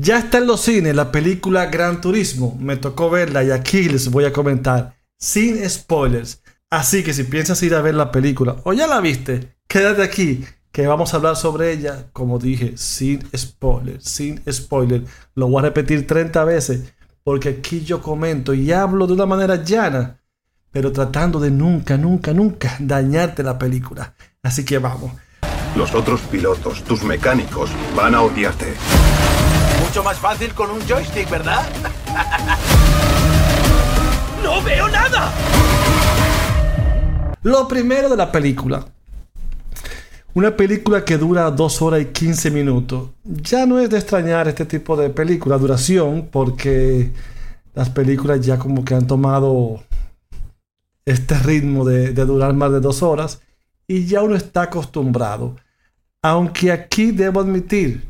Ya está en los cines la película Gran Turismo. Me tocó verla y aquí les voy a comentar sin spoilers. Así que si piensas ir a ver la película o ya la viste, quédate aquí que vamos a hablar sobre ella, como dije, sin spoilers, sin spoilers. Lo voy a repetir 30 veces porque aquí yo comento y hablo de una manera llana, pero tratando de nunca, nunca, nunca dañarte la película. Así que vamos. Los otros pilotos, tus mecánicos, van a odiarte. Mucho más fácil con un joystick, ¿verdad? ¡No veo nada! Lo primero de la película. Una película que dura 2 horas y 15 minutos. Ya no es de extrañar este tipo de película, duración, porque las películas ya como que han tomado este ritmo de, de durar más de dos horas y ya uno está acostumbrado. Aunque aquí debo admitir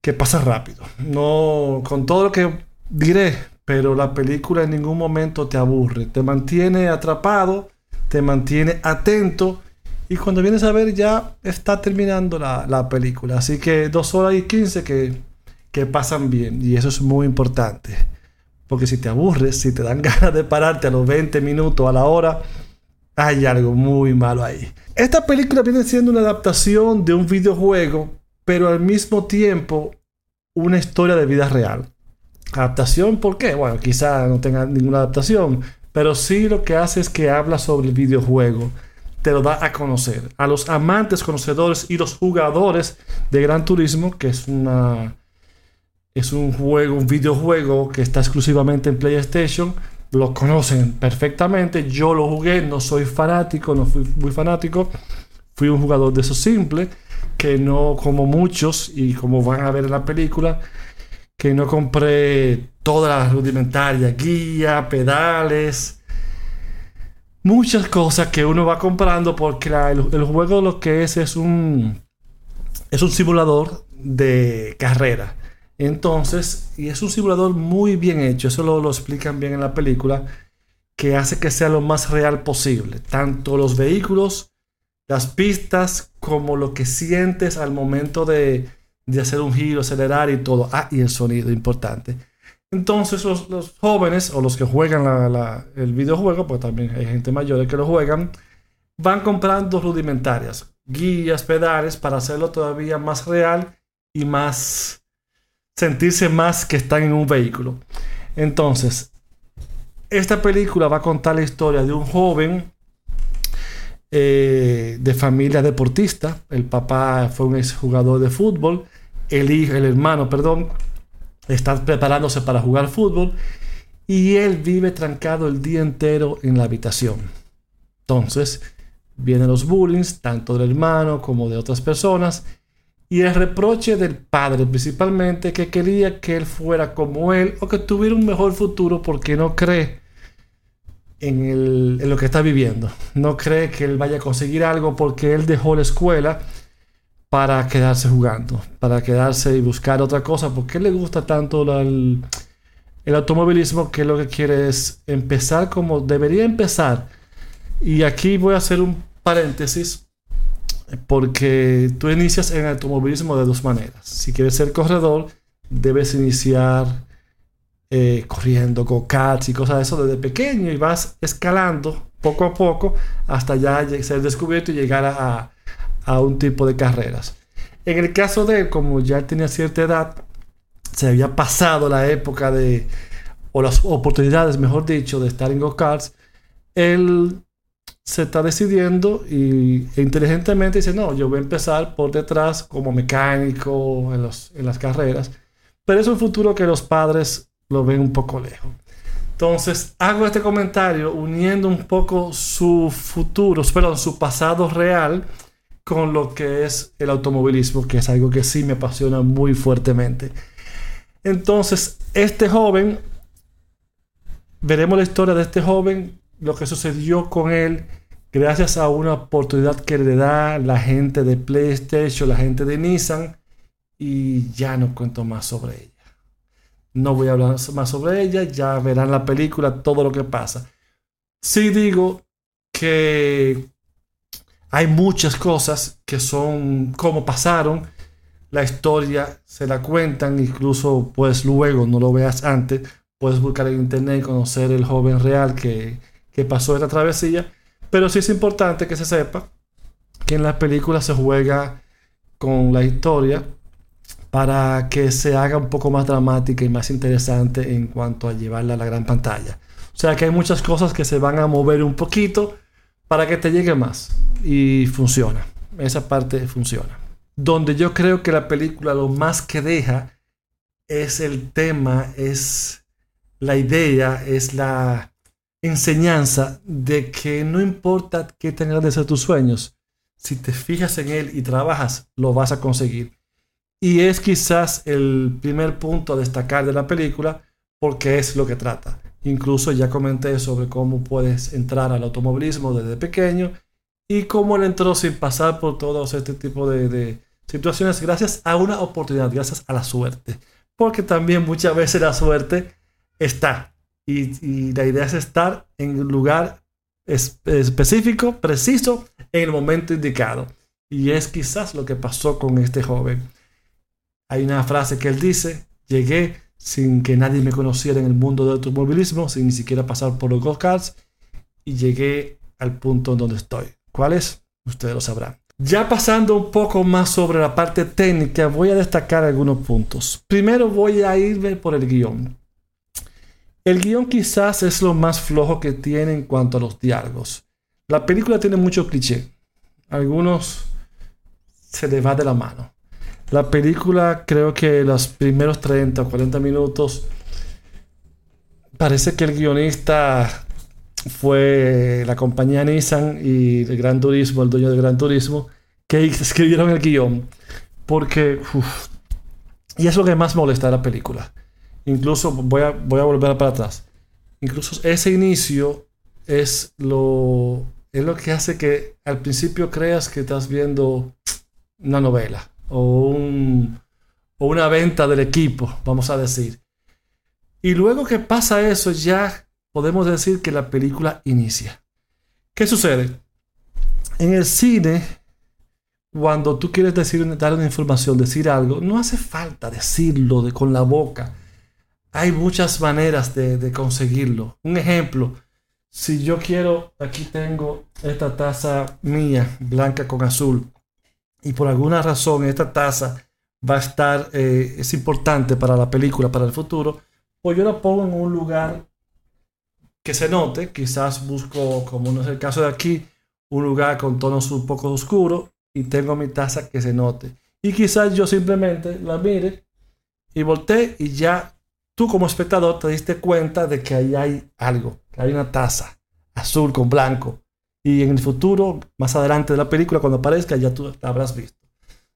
que pasa rápido. No, con todo lo que diré, pero la película en ningún momento te aburre. Te mantiene atrapado, te mantiene atento. Y cuando vienes a ver ya está terminando la, película. Así que dos horas y quince que, que pasan bien. Y eso es muy importante. Porque si te aburres, si te dan ganas de pararte a los 20 minutos, a la hora, hay algo muy malo ahí. Esta película viene siendo una adaptación de un videojuego, pero al mismo tiempo una historia de vida real. Adaptación, ¿por qué? Bueno, quizá no tenga ninguna adaptación, pero sí lo que hace es que habla sobre el videojuego. Te lo da a conocer. A los amantes, conocedores y los jugadores de Gran Turismo, que es una. Es un juego, un videojuego que está exclusivamente en PlayStation lo conocen perfectamente. Yo lo jugué, no soy fanático, no fui muy fanático. Fui un jugador de esos simples, que no como muchos, y como van a ver en la película, que no compré todas las rudimentarias, guía, pedales, muchas cosas que uno va comprando porque el, el, juego lo que es es un, es un simulador de carrera. Entonces, y es un simulador muy bien hecho, eso lo, lo, explican bien en la película, que hace que sea lo más real posible. Tanto los vehículos, las pistas, como lo que sientes al momento de, de hacer un giro, acelerar y todo. Ah, y el sonido, importante. Entonces, los, jóvenes o los que juegan la, el videojuego, pues también hay gente mayor que lo juegan, van comprando rudimentarias, guías, pedales, para hacerlo todavía más real y más sentirse más que están en un vehículo. Entonces, esta película va a contar la historia de un joven eh, de familia deportista. El papá fue un exjugador de fútbol. El hijo, el hermano, perdón, está preparándose para jugar fútbol. Y él vive trancado el día entero en la habitación. Entonces, vienen los bullying, tanto del hermano como de otras personas y el reproche del padre principalmente que quería que él fuera como él o que tuviera un mejor futuro porque no cree en, lo que está viviendo. No cree que él vaya a conseguir algo porque él dejó la escuela para quedarse jugando, para quedarse y buscar otra cosa, porque le gusta tanto el, el automovilismo que lo que quiere es empezar como debería empezar. Y aquí voy a hacer un paréntesis porque tú inicias en automovilismo de dos maneras. Si quieres ser corredor, debes iniciar eh, corriendo, go-karts y cosas de eso desde pequeño y vas escalando poco a poco hasta ya ser descubierto y llegar a, a un tipo de carreras. En el caso de él, como ya tenía cierta edad, se había pasado la época de, o las oportunidades, mejor dicho, de estar en go-karts, él se está decidiendo y e inteligentemente dice, no, yo voy a empezar por detrás como mecánico en, los, en las carreras, pero es un futuro que los padres lo ven un poco lejos. Entonces, hago este comentario uniendo un poco su futuro, perdón, su pasado real con lo que es el automovilismo, que es algo que sí me apasiona muy fuertemente. Entonces, este joven, veremos la historia de este joven lo que sucedió con él gracias a una oportunidad que le da la gente de PlayStation, la gente de Nissan, y ya no cuento más sobre ella. No voy a hablar más sobre ella, ya verán la película, todo lo que pasa. Sí digo que hay muchas cosas que son como pasaron, la historia se la cuentan, incluso pues luego no lo veas antes, puedes buscar en internet y conocer el joven real que, que pasó esta travesía, pero sí es importante que se sepa que en la película se juega con la historia para que se haga un poco más dramática y más interesante en cuanto a llevarla a la gran pantalla. O sea que hay muchas cosas que se van a mover un poquito para que te llegue más. Y funciona. Esa parte funciona. Donde yo creo que la película lo más que deja es el tema, es la idea, es la enseñanza de que no importa qué tengas de ser tus sueños, si te fijas en él y trabajas, lo vas a conseguir. Y es quizás el primer punto a destacar de la película porque es lo que trata. Incluso ya comenté sobre cómo puedes entrar al automovilismo desde pequeño y cómo él entró sin pasar por todos este tipo de, situaciones gracias a una oportunidad, gracias a la suerte. Porque también muchas veces la suerte está. Y, la idea es estar en un lugar específico, preciso, en el momento indicado. Y es quizás lo que pasó con este joven. Hay una frase que él dice, llegué sin que nadie me conociera en el mundo del automovilismo, sin ni siquiera pasar por los go-karts, y llegué al punto en donde estoy. ¿Cuál es? Ustedes lo sabrán. Ya pasando un poco más sobre la parte técnica, voy a destacar algunos puntos. Primero voy a irme por el guion. El guion quizás es lo más flojo que tiene en cuanto a los diálogos. La película tiene mucho cliché. Algunos se le va de la mano. La película, creo que los primeros 30 o 40 minutos, parece que el guionista fue la compañía Nissan y el Gran Turismo, el dueño del Gran Turismo, que escribieron el guion. Porque, y es lo que más molesta de la película. Incluso voy a, voy a volver para atrás. Incluso ese inicio es lo, es lo que hace que al principio creas que estás viendo una novela o, una venta del equipo, vamos a decir. Y luego que pasa eso, ya podemos decir que la película inicia. ¿Qué sucede? En el cine, cuando tú quieres decir, dar una información, decir algo, no hace falta decirlo de, con la boca. Hay muchas maneras de, de conseguirlo. Un ejemplo, si yo quiero, aquí tengo esta taza mía, blanca con azul y por alguna razón esta taza va a estar, eh, es importante para la película, para el futuro, pues yo la pongo en un lugar que se note, quizás busco, como no es el caso de aquí, un lugar con tonos un poco oscuros y tengo mi taza que se note. Y quizás yo simplemente la mire y volteé y ya tú como espectador te diste cuenta de que ahí hay algo, que hay una taza azul con blanco y en el futuro, más adelante de la película, cuando aparezca, ya tú la habrás visto.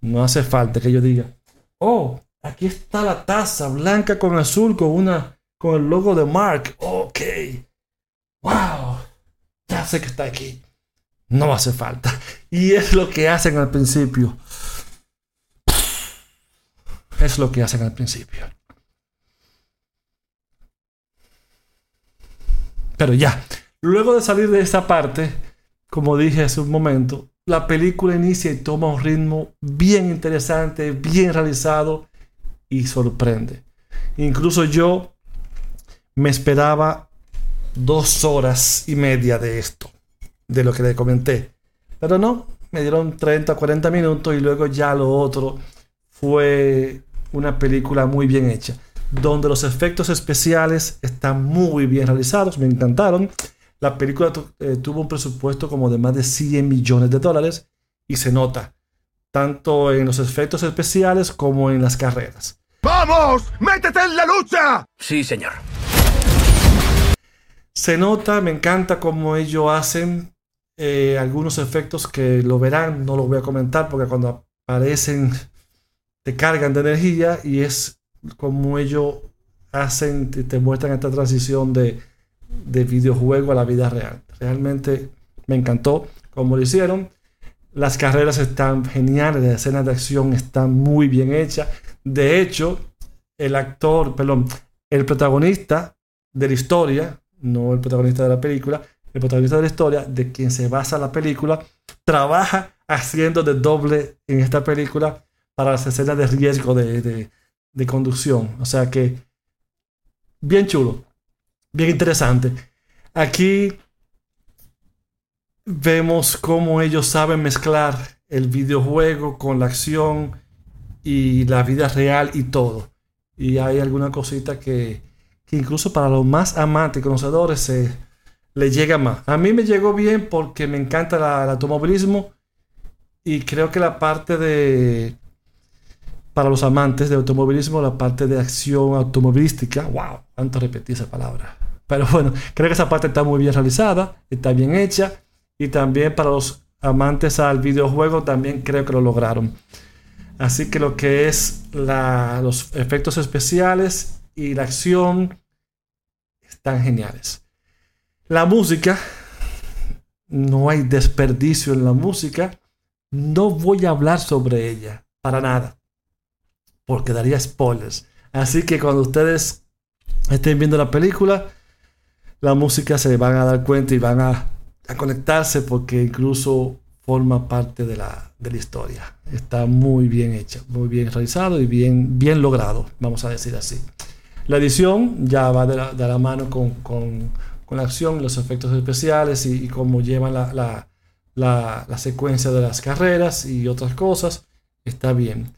No hace falta que yo diga, oh, aquí está la taza blanca con azul con una con el logo de Mark. Ok. Wow. Ya sé que está aquí. No hace falta. Y es lo que hacen al principio. Es lo que hacen al principio. Pero ya, luego de salir de esa parte, como dije hace un momento, la película inicia y toma un ritmo bien interesante, bien realizado y sorprende. Incluso yo me esperaba dos horas y media de esto, de lo que le comenté. Pero no, me dieron 30, 40 minutos y luego ya lo otro fue una película muy bien hecha, donde los efectos especiales están muy bien realizados, me encantaron. La película eh, tuvo un presupuesto como de más de 100 millones de dólares y se nota, tanto en los efectos especiales como en las carreras. ¡Vamos! ¡Métete en la lucha! Sí, señor. Se nota, me encanta cómo ellos hacen eh, algunos efectos que lo verán, no lo voy a comentar porque cuando aparecen te cargan de energía y es como ellos hacen, te muestran esta transición de de videojuego a la vida real. Realmente me encantó cómo lo hicieron. Las carreras están geniales, las escenas de acción están muy bien hechas. De hecho, el actor, perdón, el protagonista de la historia, no el protagonista de la película, el protagonista de la historia, de quien se basa la película, trabaja haciendo de doble en esta película para las escenas de riesgo de, de, de conducción. O sea que, bien chulo, bien interesante. Aquí vemos cómo ellos saben mezclar el videojuego con la acción y la vida real y todo. Y hay alguna cosita que, que incluso para los más amantes y conocedores se le llega más. A mí me llegó bien porque me encanta el automovilismo y creo que la parte de para los amantes de automovilismo, la parte de acción automovilística, wow, tanto repetí esa palabra. Pero bueno, creo que esa parte está muy bien realizada, está bien hecha y también para los amantes al videojuego también creo que lo lograron. Así que lo que es los efectos especiales y la acción están geniales. La música, no hay desperdicio en la música. No voy a hablar sobre ella, para nada, porque daría spoilers. Así que cuando ustedes estén viendo la película, la música se van a dar cuenta y van a, a conectarse porque incluso forma parte de la, de la historia. Está muy bien hecha, muy bien realizado y bien, bien logrado, vamos a decir así. La edición ya va de la, de la mano con, con- con la acción, los efectos especiales y, y cómo llevan la, la- secuencia de las carreras y otras cosas. Está bien.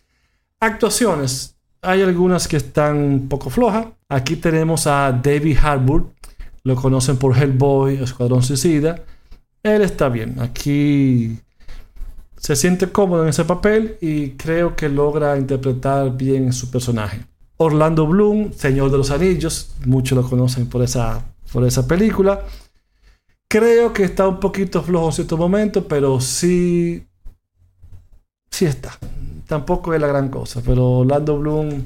Actuaciones. Hay algunas que están un poco flojas. Aquí tenemos a David Harbour. Lo conocen por Hellboy, Escuadrón Suicida. Él está bien. Aquí se siente cómodo en ese papel y creo que logra interpretar bien su personaje. Orlando Bloom, Señor de los Anillos, muchos lo conocen por esa, por esa película. Creo que está un poquito flojo en cierto momento, pero sí, sí está. Tampoco es la gran cosa, pero Orlando Bloom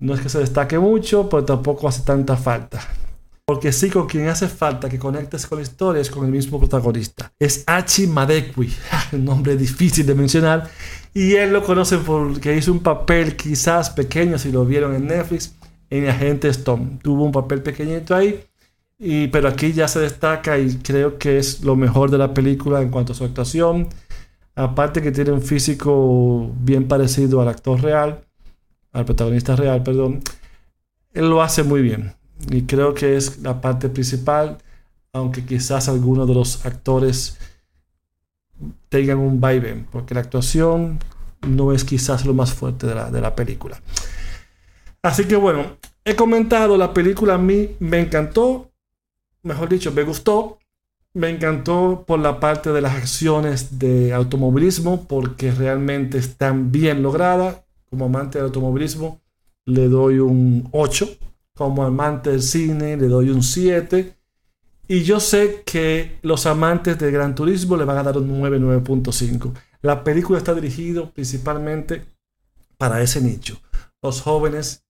no es que se destaque mucho, pero tampoco hace tanta falta. Porque sí, con quien hace falta que conectes con la historia es con el mismo protagonista. Es Achi Madekwi, un nombre difícil de mencionar. Y él lo conocen porque hizo un papel quizás pequeño, si lo vieron en Netflix, en Agente Stone. Tuvo un papel pequeñito ahí, y, pero aquí ya se destaca y creo que es lo mejor de la película en cuanto a su actuación. Aparte que tiene un físico bien parecido al actor real, al protagonista real, perdón. Él lo hace muy bien y creo que es la parte principal, aunque quizás algunos de los actores tengan un vaivén, porque la actuación no es quizás lo más fuerte de la, de la película. Así que bueno, he comentado, la película a mí me encantó, mejor dicho, me gustó. Me encantó por la parte de las acciones de automovilismo, porque realmente están bien logradas. Como amante del automovilismo, le doy un 8 como amante del cine le doy un 7. Y yo sé que los amantes de Gran Turismo le van a dar un 9, 9.5. La película está dirigida principalmente para ese nicho. Los jóvenes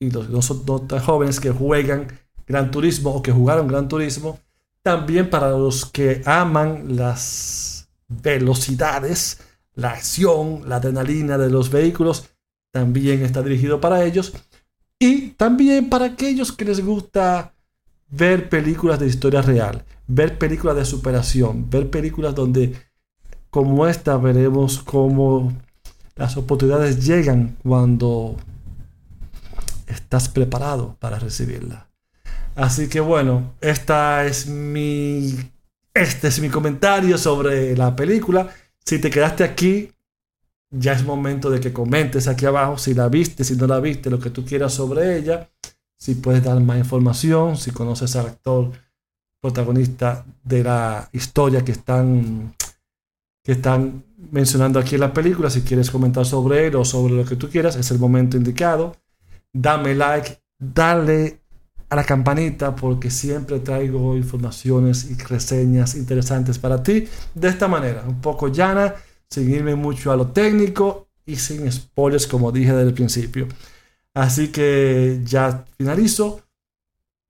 y los son- no tan jóvenes que juegan Gran Turismo o que jugaron Gran Turismo. También para los que aman las velocidades, la acción, la adrenalina de los vehículos. También está dirigido para ellos. Y también para aquellos que les gusta ver películas de historia real, ver películas de superación, ver películas donde como esta veremos cómo las oportunidades llegan cuando estás preparado para recibirla. Así que bueno, esta es mi este es mi comentario sobre la película. Si te quedaste aquí, ya es momento de que comentes aquí abajo si la viste, si no la viste, lo que tú quieras sobre ella, si puedes dar más información, si conoces al actor protagonista de la historia que están que están mencionando aquí en la película, si quieres comentar sobre él o sobre lo que tú quieras, es el momento indicado. Dame like, dale a la campanita porque siempre traigo informaciones y reseñas interesantes para ti de esta manera, un poco llana, sin irme mucho a lo técnico y sin spoilers como dije desde el principio. Así que ya finalizo.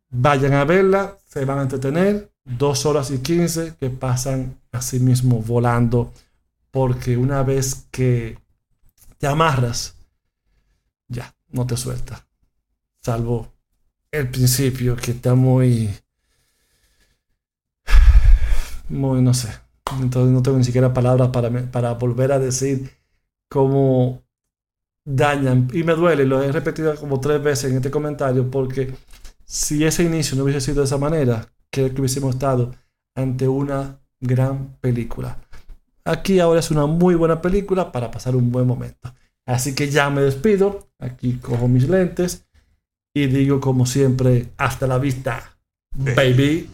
Vayan a verla, se van a entretener. Dos horas y quince que pasan así mismo volando. Porque una vez que te amarras, ya, no te suelta. Salvo el principio que está muy... Muy, no sé. Entonces no tengo ni siquiera palabras para, para volver a decir cómo dañan. Y me duele, lo he repetido como tres veces en este comentario, porque si ese inicio no hubiese sido de esa manera, creo que hubiésemos estado ante una gran película. Aquí ahora es una muy buena película para pasar un buen momento. Así que ya me despido. Aquí cojo mis lentes y digo como siempre, hasta la vista, baby.